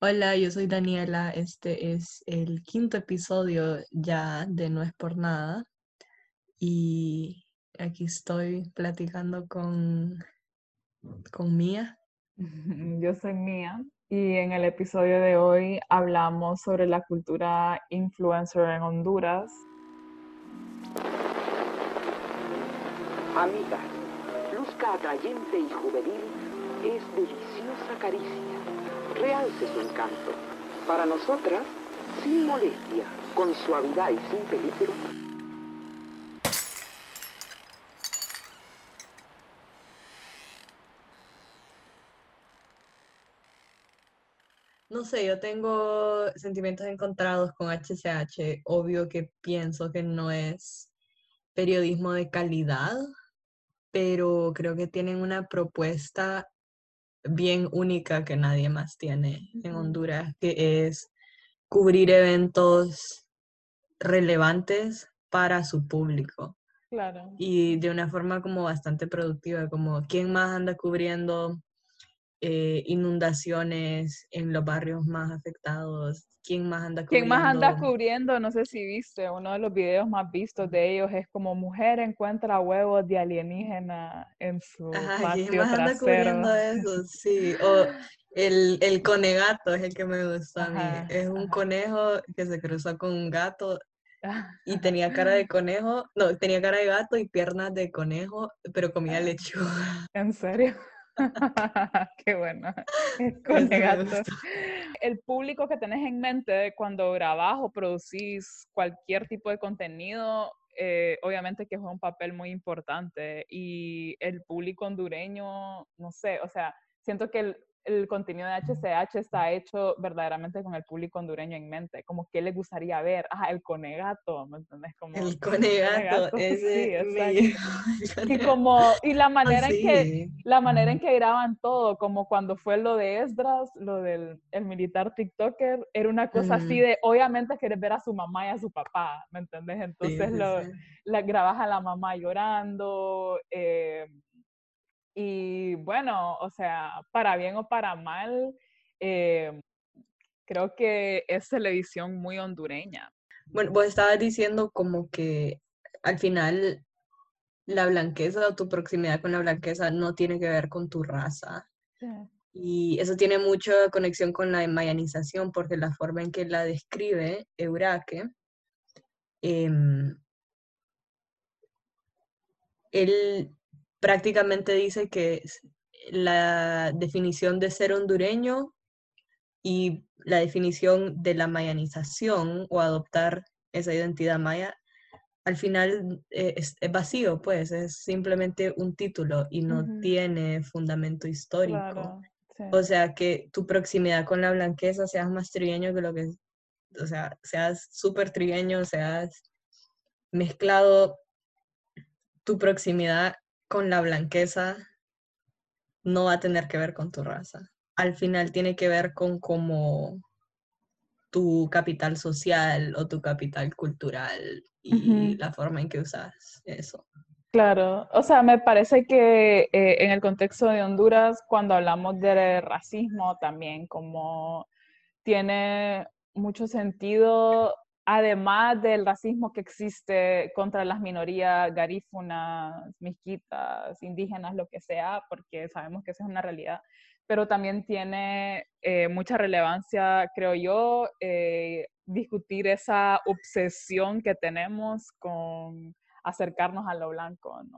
Hola, yo soy Daniela. Este es el quinto episodio ya de No es por nada. Y aquí estoy platicando con, con Mía. Yo soy Mía y en el episodio de hoy hablamos sobre la cultura influencer en Honduras. Amiga, luzca atrayente y juvenil es deliciosa caricia. Realce su encanto. Para nosotras, sin molestia, con suavidad y sin peligro, No sé, yo tengo sentimientos encontrados con HCH. Obvio que pienso que no es periodismo de calidad, pero creo que tienen una propuesta bien única que nadie más tiene en. Honduras, que es cubrir eventos relevantes para su público Claro. y de una forma como bastante productiva, como quién más anda cubriendo eh, inundaciones en los barrios más afectados, quién más anda ¿Quién más anda cubriendo... cubriendo? No sé si viste, uno de los videos más vistos de ellos es como mujer encuentra huevos de alienígena en su Ajá, ¿quién patio más anda cubriendo eso? Sí, o el, el conegato es el que me gusta a mí. Ajá, Es un ajá. conejo que se cruzó con un gato Ah, y tenía cara de conejo, no, tenía cara de gato y piernas de conejo, pero comía lechuga. ¿En serio? Qué bueno. El público que tenés en mente cuando grabás o producís cualquier tipo de contenido, eh, obviamente que juega un papel muy importante. Y el público hondureño, no sé, o sea, siento que el, el contenido de HCH está hecho verdaderamente con el público hondureño en mente, como qué le gustaría ver, ah, el conegato, ¿me entendés? Como El conegato, sí, ese llegó, el Y como, y la manera en que, Sí. la manera en que graban todo, como cuando fue lo de Esdras, lo del el militar TikToker, era una cosa así de, obviamente querés ver a su mamá y a su papá, ¿me entendés? Sí, Entonces sí, lo, sí. la grabas a la mamá llorando, eh, y bueno, o sea, para bien o para mal, eh, creo que es televisión muy hondureña. Bueno, vos estabas diciendo como que al final la blanqueza o tu proximidad con la blanqueza no tiene que ver con tu raza. Y eso tiene mucha conexión con la mayanización, porque la forma en que la describe Euraque, em, él prácticamente dice que la definición de ser hondureño y la definición de la mayanización o adoptar esa identidad maya, al final eh, es, es vacío, pues es simplemente un título y no tiene fundamento histórico. Claro, sí. O sea, que tu proximidad con la blanqueza seas más trigueño que lo que, o sea, seas súper trigueño, seas mezclado, tu proximidad con la blanqueza no va a tener que ver con tu raza. Al final tiene que ver con cómo tu capital social o tu capital cultural y la forma en que usas eso. Claro, o sea, me parece que eh, en el contexto de Honduras, cuando hablamos de racismo también, como tiene mucho sentido, además del racismo que existe contra las minorías garífunas, misquitas, indígenas, lo que sea, porque sabemos que esa es una realidad, pero también tiene eh, mucha relevancia, creo yo, eh, discutir esa obsesión que tenemos con acercarnos a lo blanco. ¿no?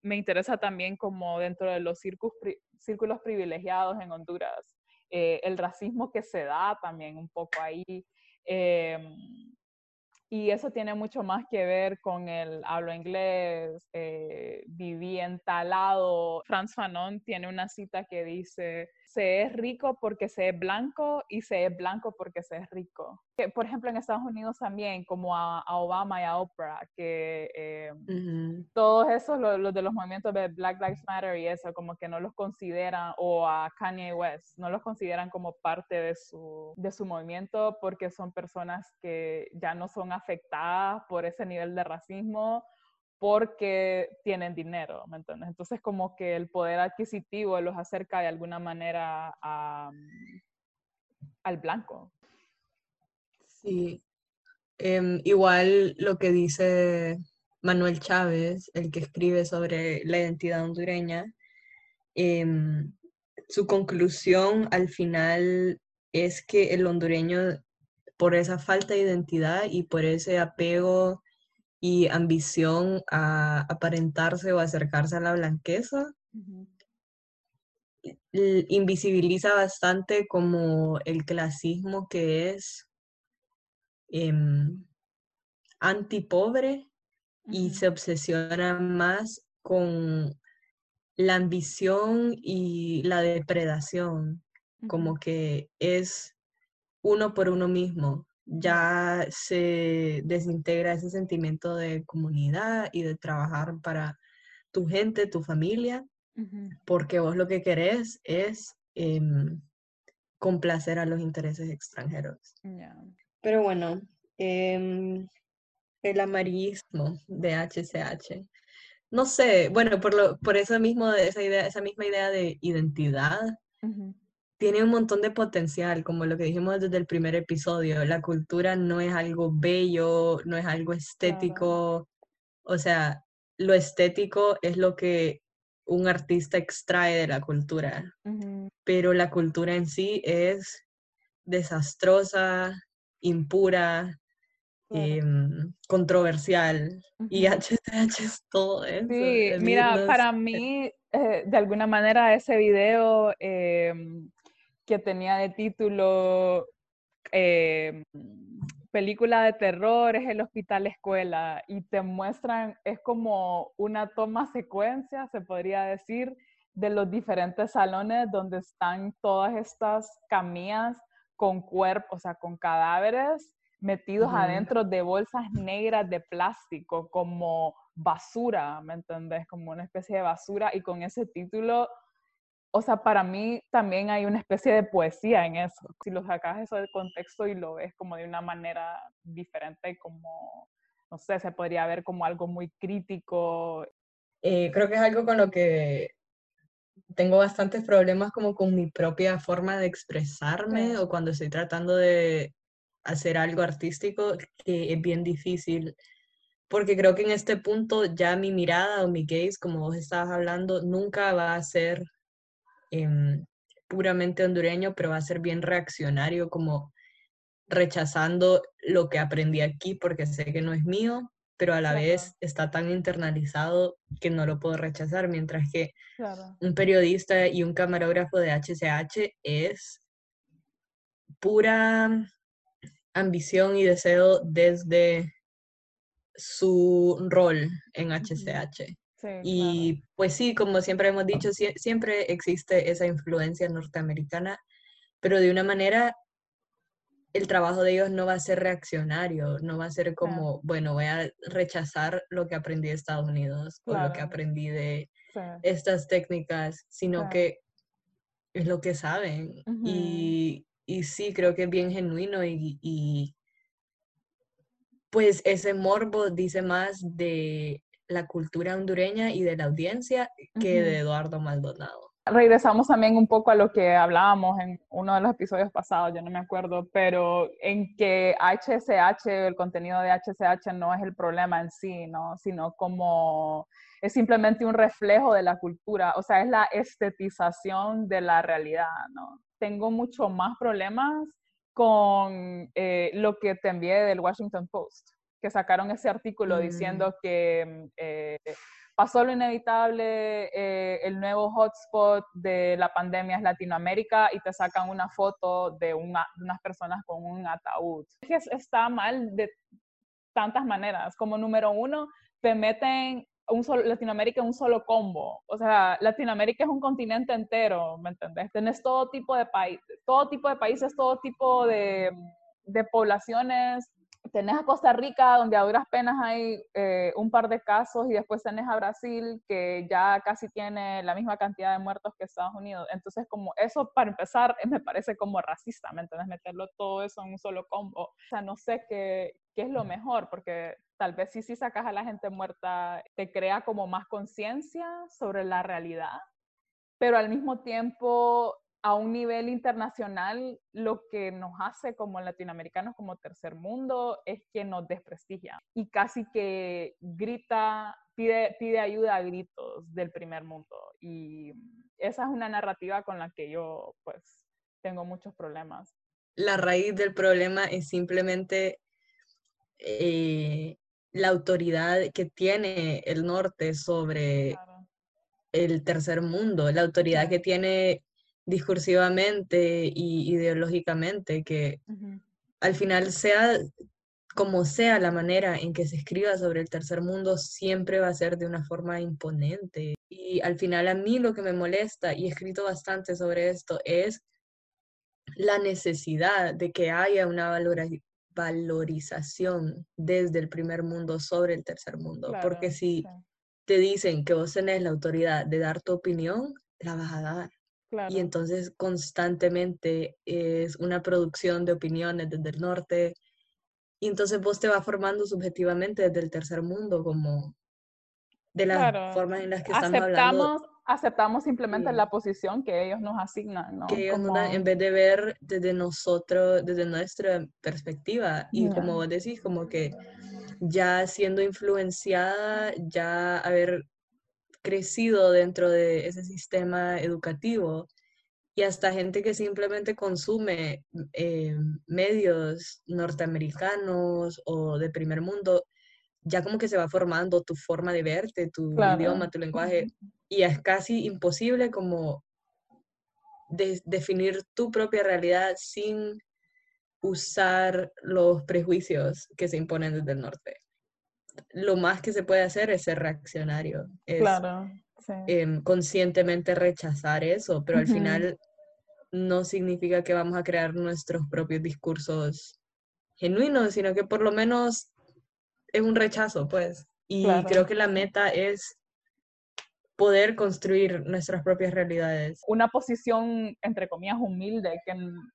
Me interesa también como dentro de los pri círculos privilegiados en Honduras, eh, el racismo que se da también un poco ahí. Eh, y eso tiene mucho más que ver con el hablo inglés, eh, viví en tal lado. Franz Fanon tiene una cita que dice, se es rico porque se es blanco y se es blanco porque se es rico. Que, por ejemplo, en Estados Unidos también, como a, a Obama y a Oprah, que eh, Ujú. todos esos, los, los, de los movimientos de Black Lives Matter y eso, como que no los consideran, o a Kanye West, no los consideran como parte de su, de su movimiento porque son personas que ya no son afectadas por ese nivel de racismo porque tienen dinero, ¿me entiendes? Entonces como que el poder adquisitivo los acerca de alguna manera al blanco. Sí. Em, igual lo que dice Manuel Chávez, el que escribe sobre la identidad hondureña, em, su conclusión al final es que el hondureño, por esa falta de identidad y por ese apego y ambición a aparentarse o acercarse a la blanqueza, invisibiliza bastante como el clasismo que es em, antipobre y se obsesiona más con la ambición y la depredación, como que es uno por uno mismo. Ya se desintegra ese sentimiento de comunidad y de trabajar para tu gente, tu familia, porque vos lo que querés es em, complacer a los intereses extranjeros. Pero bueno, em, el amarillismo de HCH. No sé, bueno, por, lo, por eso mismo, esa, idea, esa misma idea de identidad, tiene un montón de potencial, como lo que dijimos desde el primer episodio. La cultura no es algo bello, no es algo estético. O sea, lo estético es lo que un artista extrae de la cultura, pero la cultura en sí es desastrosa, impura, em, controversial y HTH es todo eso. Sí, mira, para mí, eh, de alguna manera, ese video em, que tenía de título em, película de terror es el hospital escuela y te muestran, es como una toma secuencia, se podría decir, de los diferentes salones donde están todas estas camillas con cuerpos, o sea, con cadáveres metidos adentro de bolsas negras de plástico, como basura, ¿me entendés? Como una especie de basura y con ese título o sea, para mí también hay una especie de poesía en eso. Si lo sacas eso del contexto y lo ves como de una manera diferente, como, no sé, se podría ver como algo muy crítico. Eh, creo que es algo con lo que tengo bastantes problemas como con mi propia forma de expresarme o cuando estoy tratando de hacer algo artístico, que es bien difícil porque creo que en este punto ya mi mirada o mi gaze, como vos estabas hablando, nunca va a ser Em, puramente hondureño, pero va a ser bien reaccionario, como rechazando lo que aprendí aquí porque sé que no es mío, pero a la vez está tan internalizado que no lo puedo rechazar, mientras que un periodista y un camarógrafo de HCH es pura ambición y deseo desde su rol en HCH y pues sí, como siempre hemos dicho, siempre existe esa influencia norteamericana, pero de una manera el trabajo de ellos no va a ser reaccionario, no va a ser como, bueno, voy a rechazar lo que aprendí de Estados Unidos o lo que aprendí de estas técnicas, sino que es lo que saben. y, y, sí, creo que es bien genuino y, y pues ese morbo dice más de la cultura hondureña y de la audiencia que de Eduardo Maldonado. Regresamos también un poco a lo que hablábamos en uno de los episodios pasados, yo no me acuerdo, pero en que HSH, el contenido de HSH no es el problema en sí, ¿no? sino como es simplemente un reflejo de la cultura, o sea, es la estetización de la realidad. ¿no? Tengo mucho más problemas con eh, lo que te envié del Washington Post que sacaron ese artículo mm. diciendo que eh, pasó lo inevitable, eh, el nuevo hotspot de la pandemia es Latinoamérica y te sacan una foto de, una, unas personas con un ataúd. Está mal de tantas maneras. Como número uno, te meten un solo, Latinoamérica en un solo combo. O sea, Latinoamérica es un continente entero, ¿me entendés? Tienes todo tipo de países, todo tipo de países, todo tipo de, de poblaciones, tenés a Costa Rica, donde a duras penas hay eh, un par de casos, y después tenés a Brasil, que ya casi tiene la misma cantidad de muertos que Estados Unidos. Entonces, como eso, para empezar, me parece como racista, ¿me entiendes? Meterlo todo eso en un solo combo. O sea, no sé qué, qué es lo mejor, porque tal vez si sí sacas a la gente muerta, te crea como más conciencia sobre la realidad, pero al mismo tiempo a un nivel internacional lo que nos hace como latinoamericanos, como tercer mundo, es que nos desprestigia y casi que grita, pide, pide ayuda a gritos del primer mundo. Y esa es una narrativa con la que yo pues tengo muchos problemas. La raíz del problema es simplemente eh, la autoridad que tiene el norte sobre el tercer mundo, la autoridad que tiene discursivamente y ideológicamente, que al final sea como sea la manera en que se escriba sobre el tercer mundo, siempre va a ser de una forma imponente. Y al final a mí lo que me molesta, y he escrito bastante sobre esto, es la necesidad de que haya una valorización desde el primer mundo sobre el tercer mundo. Porque si te dicen que vos tenés la autoridad de dar tu opinión, la vas a dar. Y entonces constantemente es una producción de opiniones desde el norte. Y entonces vos te vas formando subjetivamente desde el tercer mundo, como de las formas en las que estamos hablando. Aceptamos simplemente la posición que ellos nos asignan, ¿no? Que ellos en vez de ver desde nosotros, desde nuestra perspectiva. Y como vos decís, como que ya siendo influenciada, ya haber crecido dentro de ese sistema educativo y hasta gente que simplemente consume eh, medios norteamericanos o de primer mundo, ya como que se va formando tu forma de verte, tu idioma, tu lenguaje, y es casi imposible como definir tu propia realidad sin usar los prejuicios que se imponen desde el norte lo más que se puede hacer es ser reaccionario. Es, claro. Em, conscientemente rechazar eso, pero al final no significa que vamos a crear nuestros propios discursos genuinos, sino que por lo menos es un rechazo, pues. Y creo que la meta es poder construir nuestras propias realidades. Una posición, entre comillas, humilde que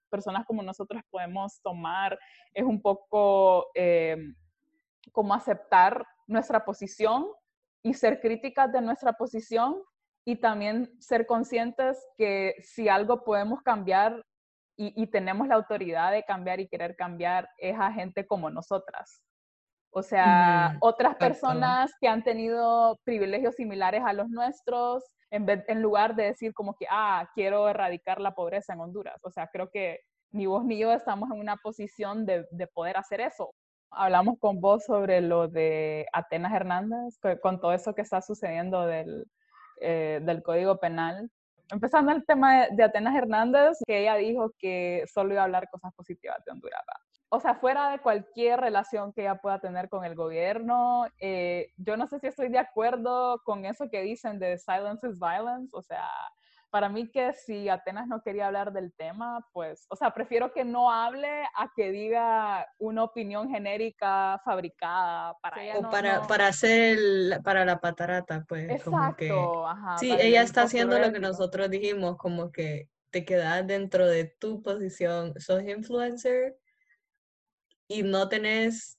personas como nosotros podemos tomar es un poco em, como aceptar nuestra posición y ser críticas de nuestra posición y también ser conscientes que si algo podemos cambiar y, tenemos la autoridad de cambiar y querer cambiar es a gente como nosotras. O sea, otras personas que han tenido privilegios similares a los nuestros, en, en lugar de decir como que, ah, quiero erradicar la pobreza en Honduras. O sea, creo que ni vos ni yo estamos en una posición de, de poder hacer eso hablamos con vos sobre lo de Atenas Hernández, con todo eso que está sucediendo del, eh, del Código Penal. Empezando el tema de, Atenas Hernández, que ella dijo que solo iba a hablar cosas positivas de Honduras. O sea, fuera de cualquier relación que ella pueda tener con el gobierno, eh, yo no sé si estoy de acuerdo con eso que dicen de silence is violence, o sea, para mí que si Atenas no quería hablar del tema, pues, o sea, prefiero que no hable a que diga una opinión genérica fabricada para ella. O para, para hacer, para la patarata, pues. Exacto, ajá. Sí, ella está haciendo lo que nosotros dijimos, como que te quedas dentro de tu posición, sos influencer y no tenés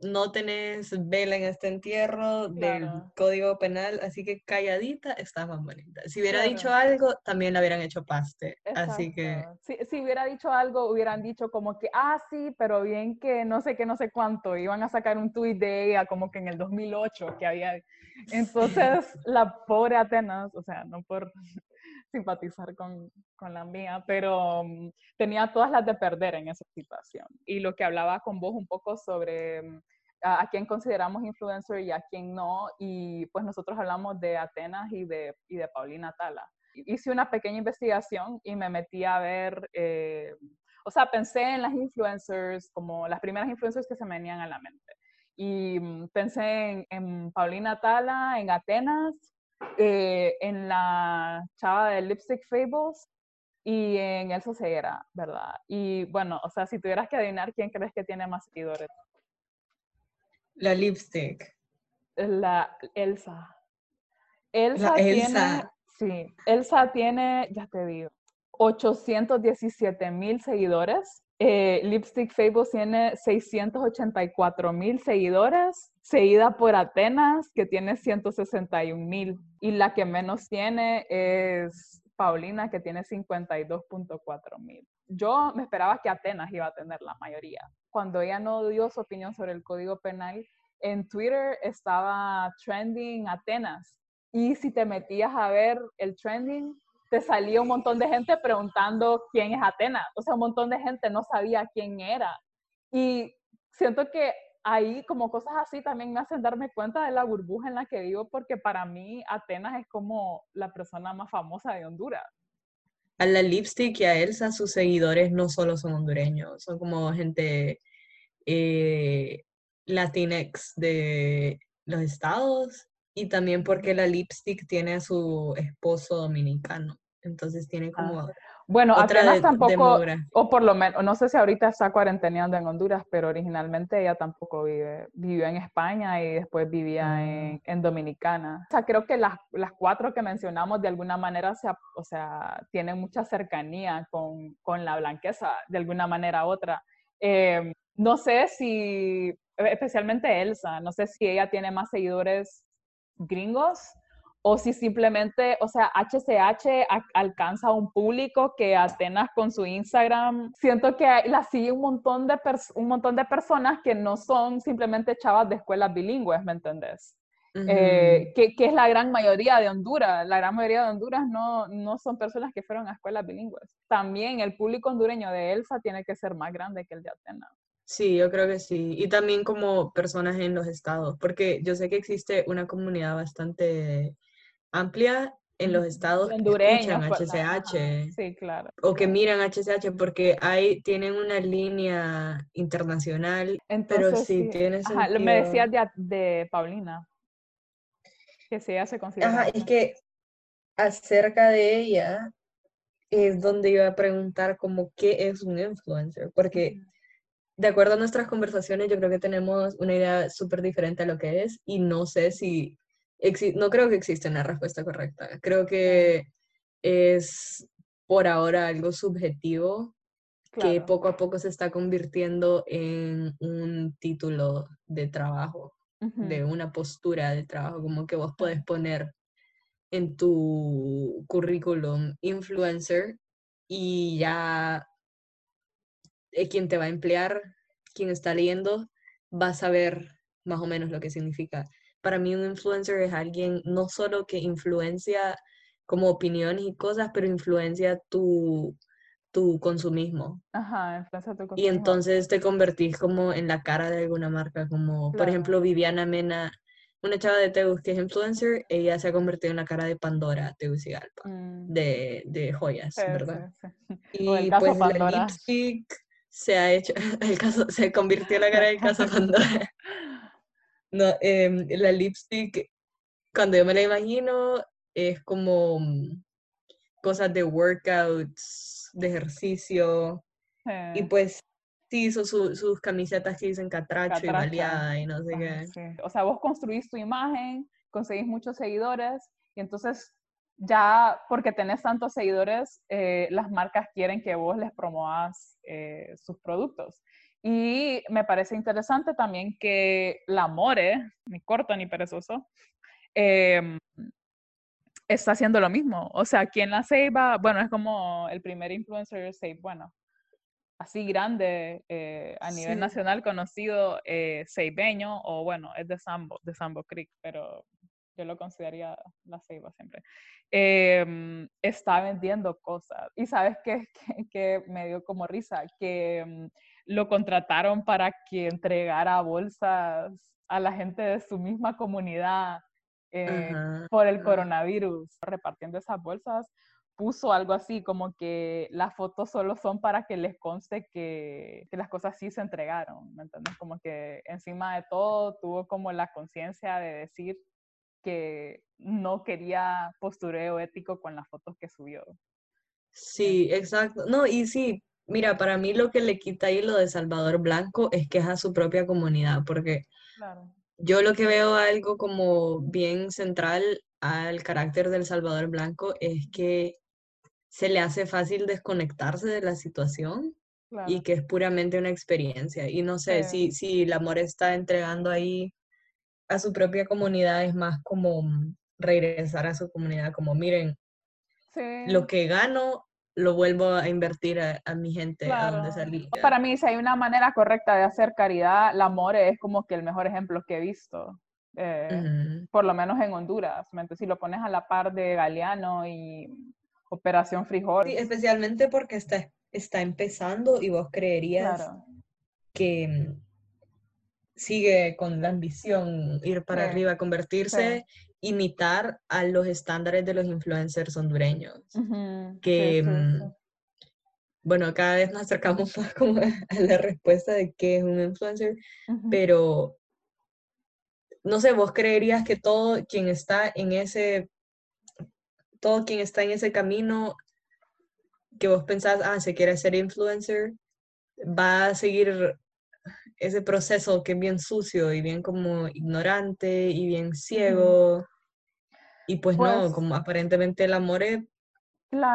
no tenés vela en este entierro del código penal, así que calladita está más bonita. Si hubiera dicho algo, también la hubieran hecho paste. Así que. Si, si, hubiera dicho algo, hubieran dicho como que, ah, sí, pero bien que no sé qué, no sé cuánto. Iban a sacar un tuit de ella como que en el 2008 que había. Entonces, la pobre Atenas, o sea, no por simpatizar con, con la mía, pero mm, tenía todas las de perder en esa situación. Y lo que hablaba con vos un poco sobre mm, a, quién consideramos influencer y a quién no, y pues nosotros hablamos de Atenas y de, y de Paulina Tala. Hice una pequeña investigación y me metí a ver, eh, o sea, pensé en las influencers como las primeras influencers que se me venían a la mente. Y mm, pensé en, en Paulina Tala, en Atenas, eh, en la chava de Lipstick Fables y en Elsa Ceguera, ¿verdad? Y bueno, o sea, si tuvieras que adivinar quién crees que tiene más seguidores. La Lipstick. La Elsa. Elsa, tiene, sí, Elsa tiene, ya te digo, 817 mil seguidores. Eh, Lipstick Fables tiene 684 mil seguidores seguida por Atenas, que tiene 161 mil, y la que menos tiene es Paulina, que tiene 52.4 mil. Yo me esperaba que Atenas iba a tener la mayoría. Cuando ella no dio su opinión sobre el código penal, en Twitter estaba trending Atenas. Y si te metías a ver el trending, te salía un montón de gente preguntando quién es Atenas. O sea, un montón de gente no sabía quién era. Y siento que ahí como cosas así también me hacen darme cuenta de la burbuja en la que vivo porque para mí Atenas es como la persona más famosa de Honduras. A la Lipstick y a Elsa sus seguidores no solo son hondureños, son como gente eh, latinex de los estados y también porque la Lipstick tiene a su esposo dominicano, entonces tiene como... Ah, bueno, Atenas tampoco, o por lo menos, no sé si ahorita está cuarenteneando en Honduras, pero originalmente ella tampoco vive, vivió en España y después vivía ah. en, en, Dominicana. O sea, creo que las, las, cuatro que mencionamos de alguna manera, se, o sea, tienen mucha cercanía con, con, la blanqueza, de alguna manera u otra. Em, no sé si, especialmente Elsa, no sé si ella tiene más seguidores gringos o si simplemente, o sea, HCH alcanza un público que Atenas con su Instagram, siento que la sigue un montón de, un montón de personas que no son simplemente chavas de escuelas bilingües, ¿me entendés? Eh, que, que, es la gran mayoría de Honduras. La gran mayoría de Honduras no, no son personas que fueron a escuelas bilingües. También el público hondureño de Elsa tiene que ser más grande que el de Atenas. Sí, yo creo que sí. Y también como personas en los estados, porque yo sé que existe una comunidad bastante amplia en los estados que escuchan HCH. Pues, sí, claro. O que miran HCH porque hay, tienen una línea internacional, pero sí, tiene sentido. me decías de, de, Paulina, que sí, ella se considera... Ajá, es que acerca de ella es donde iba a preguntar como qué es un influencer, porque de acuerdo a nuestras conversaciones yo creo que tenemos una idea súper diferente a lo que es y no sé si no creo que exista una respuesta correcta. Creo que es por ahora algo subjetivo que poco a poco se está convirtiendo en un título de trabajo, de una postura de trabajo, como que vos podés poner en tu currículum influencer y ya eh, quien te va a emplear, quien está leyendo, va a saber más o menos lo que significa para mí un influencer es alguien no solo que influencia como opiniones y cosas, pero influencia tu, tu consumismo. Ajá, influencia tu consumismo. Y entonces te convertís como en la cara de alguna marca, como por ejemplo Viviana Mena, una chava de Tegus que es influencer, ella se ha convertido en la cara de Pandora Tegucigalpa, mm. de, de joyas, ¿verdad? Y pues la lipstick se ha hecho, el caso, se convirtió en la cara del caso Pandora. No, em, la lipstick, cuando yo me la imagino, es como mm, cosas de workouts, de ejercicio. Y pues sí, hizo sus camisetas que dicen catracho, y baleada y no sé qué. O sea, vos construís tu imagen, conseguís muchos seguidores y entonces ya porque tenés tantos seguidores, eh, las marcas quieren que vos les promuevas eh, sus productos. Y me parece interesante también que la More, ni corto ni perezoso, em, está haciendo lo mismo. O sea, quien la Ceiba, bueno, es como el primer influencer Save, bueno, así grande eh, a nivel nacional conocido, eh, Seibeño, o bueno, es de Sambo, de Sambo Creek, pero yo lo consideraría la Ceiba siempre, em, está vendiendo cosas. Y sabes qué, que, me dio como risa, que em, lo contrataron para que entregara bolsas a la gente de su misma comunidad eh, por el coronavirus. Repartiendo esas bolsas, puso algo así como que las fotos solo son para que les conste que, que las cosas sí se entregaron, ¿me entiendes? Como que encima de todo tuvo como la conciencia de decir que no quería postureo ético con las fotos que subió. Sí, exacto. No, y sí, Mira, para mí lo que le quita ahí lo de Salvador Blanco es que es a su propia comunidad, porque yo lo que veo algo como bien central al carácter del Salvador Blanco es que se le hace fácil desconectarse de la situación y que es puramente una experiencia. Y no sé, si, si el amor está entregando ahí a su propia comunidad, es más como regresar a su comunidad, como miren, lo que gano lo vuelvo a invertir a, mi gente a donde salí. Para mí, si hay una manera correcta de hacer caridad, el amor es como que el mejor ejemplo que he visto. Eh, por lo menos en Honduras. Si lo pones a la par de Galeano y Operación Frijol. Sí, especialmente porque está, está empezando y vos creerías que mm, sigue con la ambición ir para arriba, convertirse, imitar a los estándares de los influencers hondureños. Que, mm, bueno, cada vez nos acercamos más como a la respuesta de qué es un influencer, pero no sé, vos creerías que todo quien está en ese todo quien está en ese camino que vos pensás, ah, se quiere ser influencer, va a seguir ese proceso que es bien sucio y bien como ignorante y bien ciego. Y pues, no, pues como aparentemente el amor es,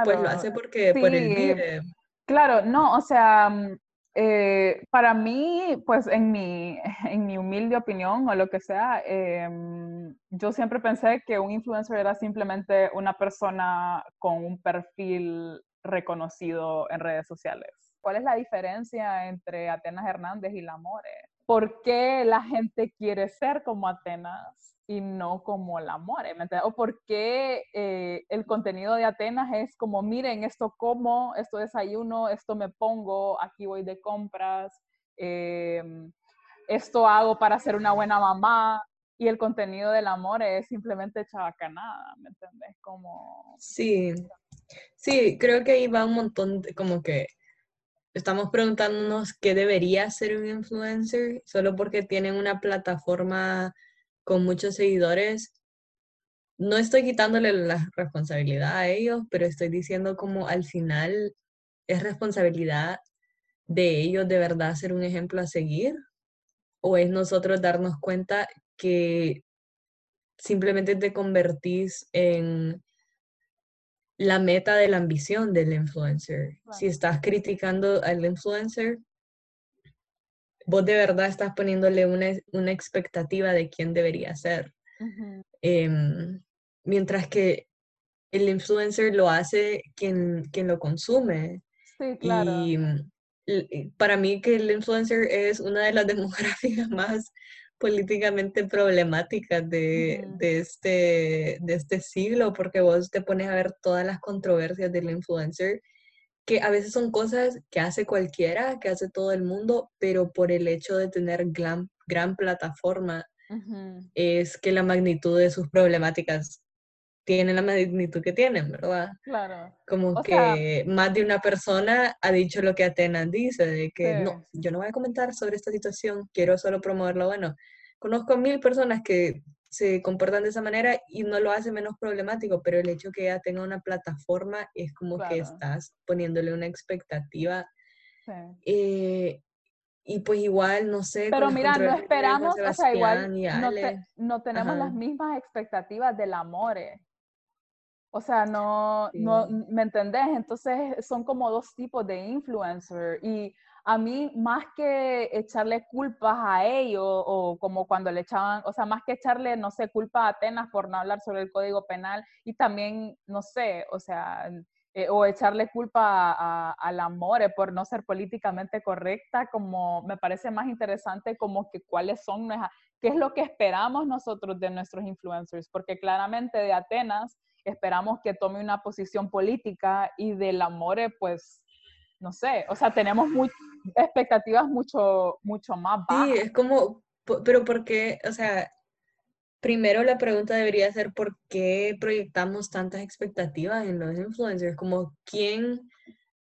pues lo hace porque por el vive. Claro, no, o sea, mm, eh, para mí, pues en mi, en mi humilde opinión o lo que sea, em, yo siempre pensé que un influencer era simplemente una persona con un perfil reconocido en redes sociales. ¿Cuál es la diferencia entre Atenas Hernández y La More? ¿Por qué la gente quiere ser como Atenas y no como La More? ¿O por qué eh, el contenido de Atenas es como, miren, esto como, esto desayuno, esto me pongo, aquí voy de compras, em, esto hago para ser una buena mamá, y el contenido del amor es simplemente chabacanada, ¿me entiendes? Como... Sí, sí, creo que ahí va un montón de como que estamos preguntándonos qué debería ser un influencer solo porque tienen una plataforma con muchos seguidores. No estoy quitándole la responsabilidad a ellos, pero estoy diciendo como al final es responsabilidad de ellos de verdad ser un ejemplo a seguir o es nosotros darnos cuenta que simplemente te convertís en la meta de la ambición del influencer. Si estás criticando al influencer, vos de verdad estás poniéndole una, expectativa de quién debería ser. Em, mientras que el influencer lo hace quien, quien lo consume. Sí, claro. Y, para mí que el influencer es una de las demográficas más políticamente problemáticas de, de, este, de este siglo, porque vos te pones a ver todas las controversias del influencer, que a veces son cosas que hace cualquiera, que hace todo el mundo, pero por el hecho de tener gran, gran plataforma, es que la magnitud de sus problemáticas tienen la magnitud que tienen, ¿verdad? Claro. Como que más de una persona ha dicho lo que Atenas dice, de que no, yo no voy a comentar sobre esta situación, quiero solo promover lo bueno. Conozco a mil personas que se comportan de esa manera y no lo hace menos problemático, pero el hecho que ella tenga una plataforma es como que estás poniéndole una expectativa. Sí. Eh, y pues igual, no sé. Pero mira, no esperamos, o sea, igual no, no, tenemos las mismas expectativas del amor. O sea, no, no, ¿me entendés? Entonces son como dos tipos de influencer y a mí más que echarle culpas a ellos o como cuando le echaban, o sea, más que echarle, no sé, culpa a Atenas por no hablar sobre el código penal y también, no sé, o sea, eh, o echarle culpa a, la More por no ser políticamente correcta, como me parece más interesante como que cuáles son, qué es lo que esperamos nosotros de nuestros influencers, porque claramente de Atenas esperamos que tome una posición política y del Amore, pues, no sé, o sea, tenemos expectativas mucho, mucho más bajas. Sí, es como, pero ¿por qué? O sea, primero la pregunta debería ser ¿por qué proyectamos tantas expectativas en los influencers? Como, ¿quién,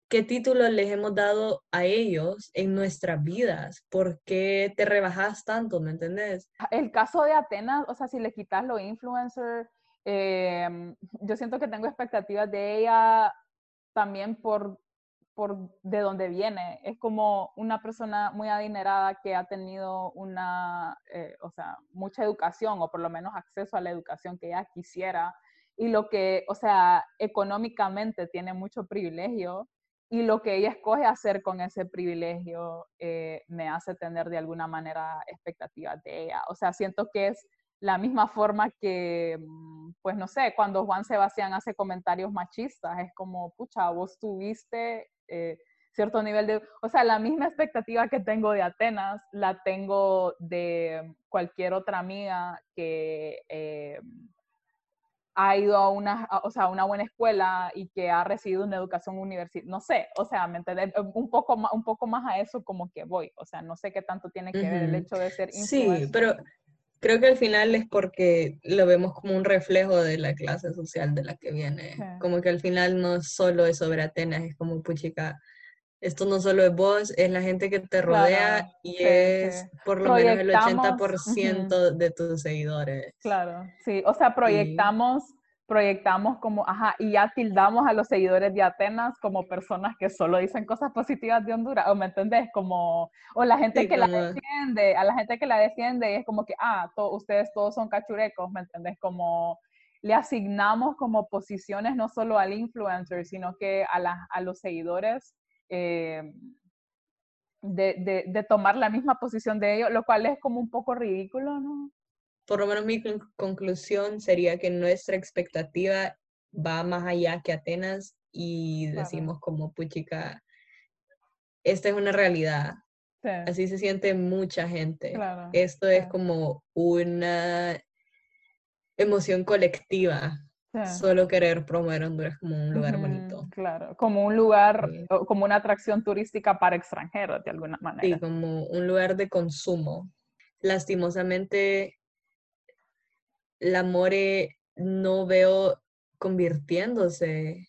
qué títulos les hemos dado a ellos en nuestras vidas? ¿Por qué te rebajas tanto? ¿Me entendés? El caso de Atenas, o sea, si le quitas los influencers Em, yo siento que tengo expectativas de ella también por, por de dónde viene. Es como una persona muy adinerada que ha tenido una, eh, o sea, mucha educación o por lo menos acceso a la educación que ella quisiera y lo que, o sea, económicamente tiene mucho privilegio y lo que ella escoge hacer con ese privilegio eh, me hace tener de alguna manera expectativas de ella. O sea, siento que es la misma forma que, mm, pues no sé, cuando Juan Sebastián hace comentarios machistas, es como, pucha, vos tuviste eh, cierto nivel de, o sea, la misma expectativa que tengo de Atenas, la tengo de cualquier otra amiga que eh, ha ido a una, o sea, una buena escuela y que ha recibido una educación universitaria, no sé, o sea, ¿me entiendes? Un poco, más, un poco más a eso como que voy, o sea, no sé qué tanto tiene que ver el hecho de ser. Sí, pero creo que al final es porque lo vemos como un reflejo de la clase social de la que viene, como que al final no solo es sobre Atenas, es como, puchica, esto no solo es vos, es la gente que te rodea y es por lo menos el 80% de tus seguidores. Claro, sí, o sea, proyectamos, proyectamos como, ajá, y ya tildamos a los seguidores de Atenas como personas que solo dicen cosas positivas de Honduras, o me entendés, como, o la gente que la defiende, a la gente que la defiende es como que, ah, ustedes todos son cachurecos, ¿me entendés? Como le asignamos como posiciones no solo al influencer, sino que a, a los seguidores eh, de, de, tomar la misma posición de ellos, lo cual es como un poco ridículo, ¿no? Por lo menos mi conclusión sería que nuestra expectativa va más allá que Atenas y decimos como, puchica, esta es una realidad. Así se siente mucha gente. Esto es como una emoción colectiva Solo querer promover Honduras como un lugar bonito. Claro, como un lugar, como una atracción turística para extranjeros, de alguna manera. Sí, como un lugar de consumo. Lastimosamente, la More no veo convirtiéndose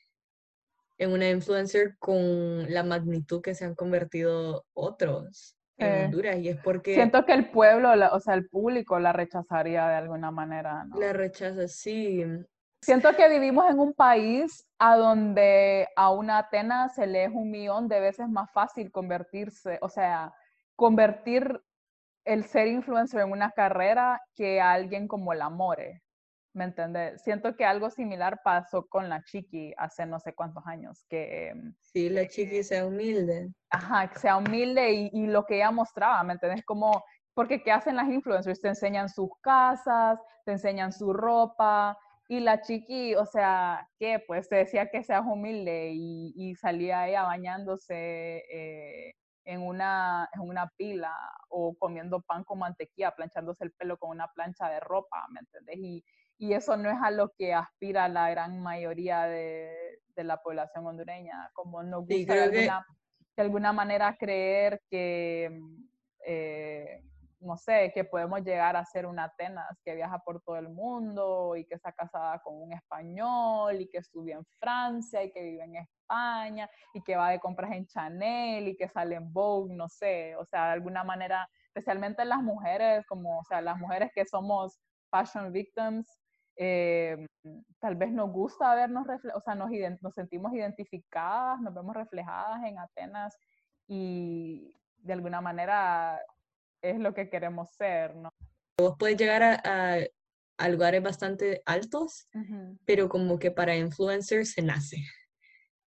en una influencer con la magnitud que se han convertido otros en Honduras y es porque... Siento que el pueblo, o sea, el público la rechazaría de alguna manera, ¿no? La rechaza, sí. Siento que vivimos en un país a donde a una Atenas se le es un millón de veces más fácil convertirse, o sea, convertir el ser influencer en una carrera que a alguien como el Amore. ¿Me entiendes? Siento que algo similar pasó con la Chiqui hace no sé cuántos años. Que, em, sí, la Chiqui sea humilde. Ajá, que sea humilde y, y lo que ella mostraba, ¿me entiendes? Como, porque ¿qué hacen las influencers? Te enseñan sus casas, te enseñan su ropa, y la chiqui, o sea, que pues te decía que seas humilde y, salía ella bañándose eh, en, una, en una pila o comiendo pan con mantequilla, planchándose el pelo con una plancha de ropa, ¿me entendés? Y, y eso no es a lo que aspira la gran mayoría de, de la población hondureña, como no gusta de, alguna, de, alguna, manera creer que... Eh, no sé, que podemos llegar a ser una Atenas que viaja por todo el mundo y que está casada con un español y que estudia en Francia y que vive en España y que va de compras en Chanel y que sale en Vogue, no sé, o sea, de alguna manera, especialmente las mujeres, como, o sea, las mujeres que somos fashion victims, eh, tal vez nos gusta vernos, o sea, nos, nos sentimos identificadas, nos vemos reflejadas en Atenas y de alguna manera es lo que queremos ser, ¿no? Vos puedes llegar a, a, lugares bastante altos, pero como que para influencers se nace.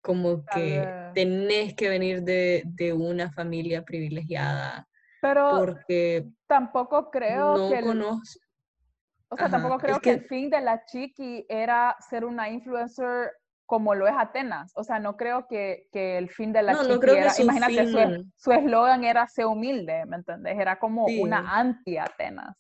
Como que tenés que venir de, de, una familia privilegiada. Pero porque tampoco creo no que... Conozco. O sea, tampoco creo que, que, el fin de la chiqui era ser una influencer como lo es Atenas. O sea, no creo que, que el fin de la no, era, imagínate, su eslogan era ser humilde, ¿me entendés? Era como una anti-Atenas.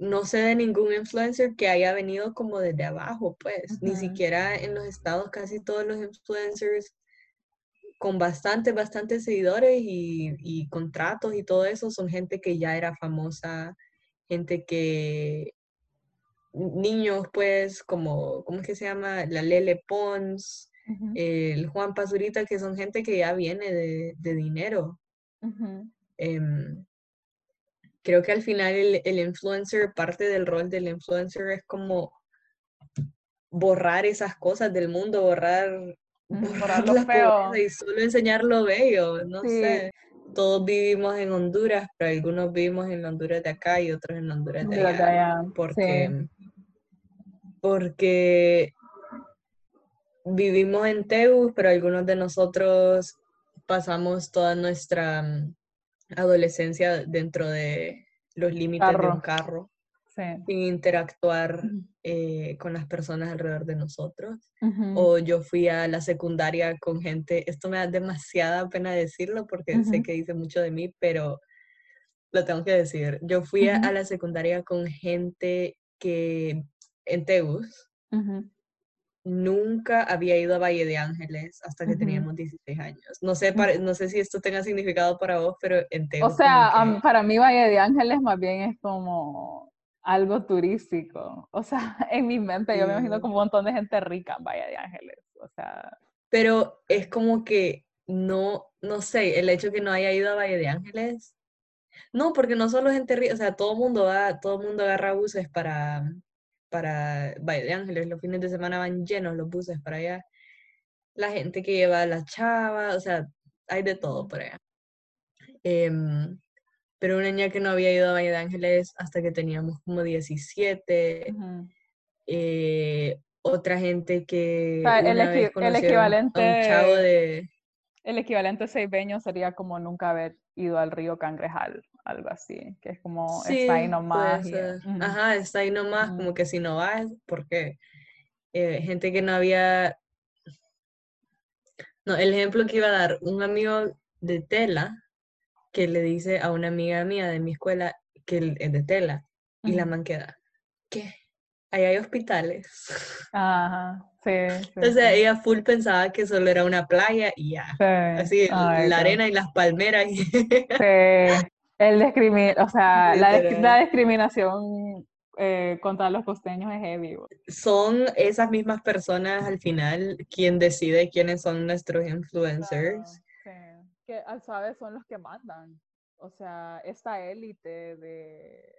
No sé de ningún influencer que haya venido como desde abajo, pues. Ni siquiera en los estados casi todos los influencers con bastantes, bastantes seguidores y, y contratos y todo eso son gente que ya era famosa, gente que niños, pues, como, ¿cómo es que se llama? La Lele Pons, el Juan Pazurita, que son gente que ya viene de, dinero. Em, creo que al final el, influencer, parte del rol del influencer es como borrar esas cosas del mundo, borrar, borrar, lo feo. y solo enseñar lo bello, no sé. Todos vivimos en Honduras, pero algunos vivimos en Honduras de acá y otros en Honduras de allá. Porque porque vivimos en Teus, pero algunos de nosotros pasamos toda nuestra mm, adolescencia dentro de los límites de un carro. sin interactuar eh, con las personas alrededor de nosotros. O yo fui a la secundaria con gente, esto me da demasiada pena decirlo porque sé que dice mucho de mí, pero lo tengo que decir. Yo fui a, la secundaria con gente que en Tegus nunca había ido a Valle de Ángeles hasta que teníamos 16 años. No sé, no sé si esto tenga significado para vos, pero en Tegus. O sea, para mí Valle de Ángeles más bien es como algo turístico. O sea, en mi mente yo me imagino como un montón de gente rica en Valle de Ángeles. O sea. Pero es como que no, no sé, el hecho que no haya ido a Valle de Ángeles. No, porque no solo gente rica, o sea, todo el mundo va, todo mundo agarra buses para, para Valle de Ángeles. Los fines de semana van llenos los buses para allá. La gente que lleva a la chava, o sea, hay de todo por allá. Em, pero una niña que no había ido a Valle de Ángeles hasta que teníamos como 17. Eh, otra gente que. el, equivalente. un chavo de. El equivalente seibeño sería como nunca haber ido al río Cangrejal, algo así, que es como está ahí nomás. Ajá, está ahí nomás, como que si no vas, porque eh, gente que no había. No, el ejemplo que iba a dar un amigo de Tela, que le dice a una amiga mía de mi escuela que es de tela y la man queda, ¿qué? Ahí hay hospitales. Ajá, sí. Entonces ella full pensaba que solo era una playa y ya. Así, la arena y las palmeras. Sí. El o sea, la, discriminación eh, contra los costeños es heavy. Son esas mismas personas al final quien decide quiénes son nuestros influencers que al saber son los que mandan. O sea, esta élite de,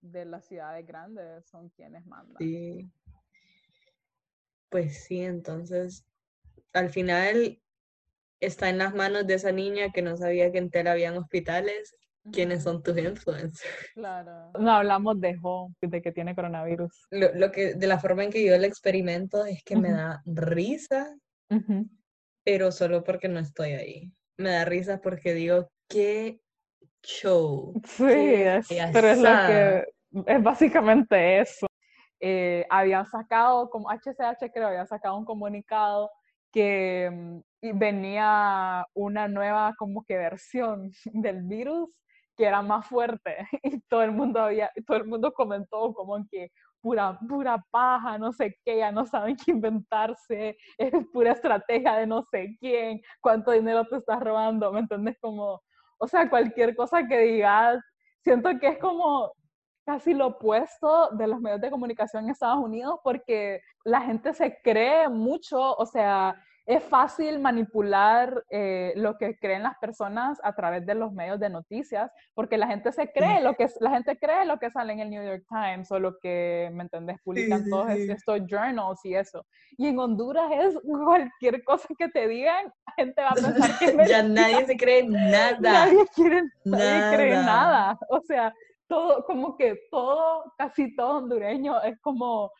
de las ciudades grandes son quienes mandan. Sí. Pues sí, entonces, al final está en las manos de esa niña que no sabía que en Tel habían hospitales. ¿Quiénes son tus influencers? Claro. No hablamos de Home, de que tiene coronavirus. Lo, que, de la forma en que yo el experimento es que me da risa, pero solo porque no estoy ahí me da risa porque digo, qué show. Sí, es, pero es lo que es básicamente eso. Eh, habían sacado, como HCH creo, había sacado un comunicado que mm, venía una nueva como que versión del virus que era más fuerte y todo el mundo había, todo el mundo comentó como que pura, pura paja, no sé qué, ya no saben qué inventarse, es pura estrategia de no sé quién, cuánto dinero te estás robando, ¿me entiendes? Como, o sea, cualquier cosa que digas, siento que es como casi lo opuesto de los medios de comunicación en Estados Unidos porque la gente se cree mucho, o sea, es fácil manipular eh, lo que creen las personas a través de los medios de noticias, porque la gente se cree lo que la gente cree lo que sale en el New York Times o lo que, ¿me entendés? Publican todos estos journals y eso. Y en Honduras es cualquier cosa que te digan, la gente va a pensar que ya nadie se cree nada. Nadie, quiere, nadie cree nada. O sea, todo, como que todo, casi todo hondureño es como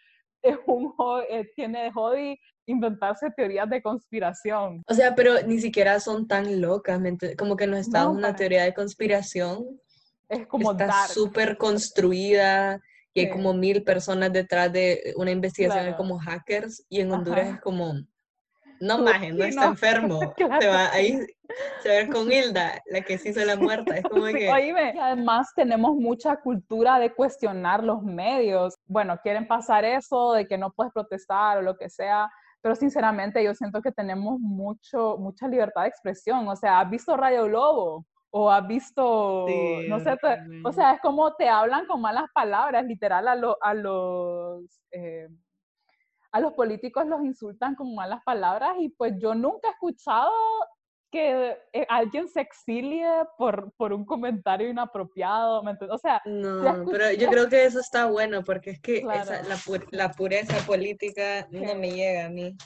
es un eh, tiene de hobby inventarse teorías de conspiración. O sea, pero ni siquiera son tan locas, como que no está una teoría de conspiración. Es como está súper construida y hay como mil personas detrás de una investigación como hackers y en Honduras es como no más, no está enfermo. Se va ahí, se va con Hilda, la que se hizo la muerta. Es como que... además tenemos mucha cultura de cuestionar los medios. Bueno, quieren pasar eso de que no puedes protestar o lo que sea, pero sinceramente yo siento que tenemos mucho, mucha libertad de expresión. O sea, ¿has visto Radio Lobo? O has visto, no sé, o sea, es como te hablan con malas palabras, literal, a, a los... Eh, a los políticos los insultan con malas palabras y pues yo nunca he escuchado que eh, alguien se exilie por, por un comentario inapropiado, O sea, no, pero yo creo que eso está bueno porque es que la, pureza política no me llega a mí.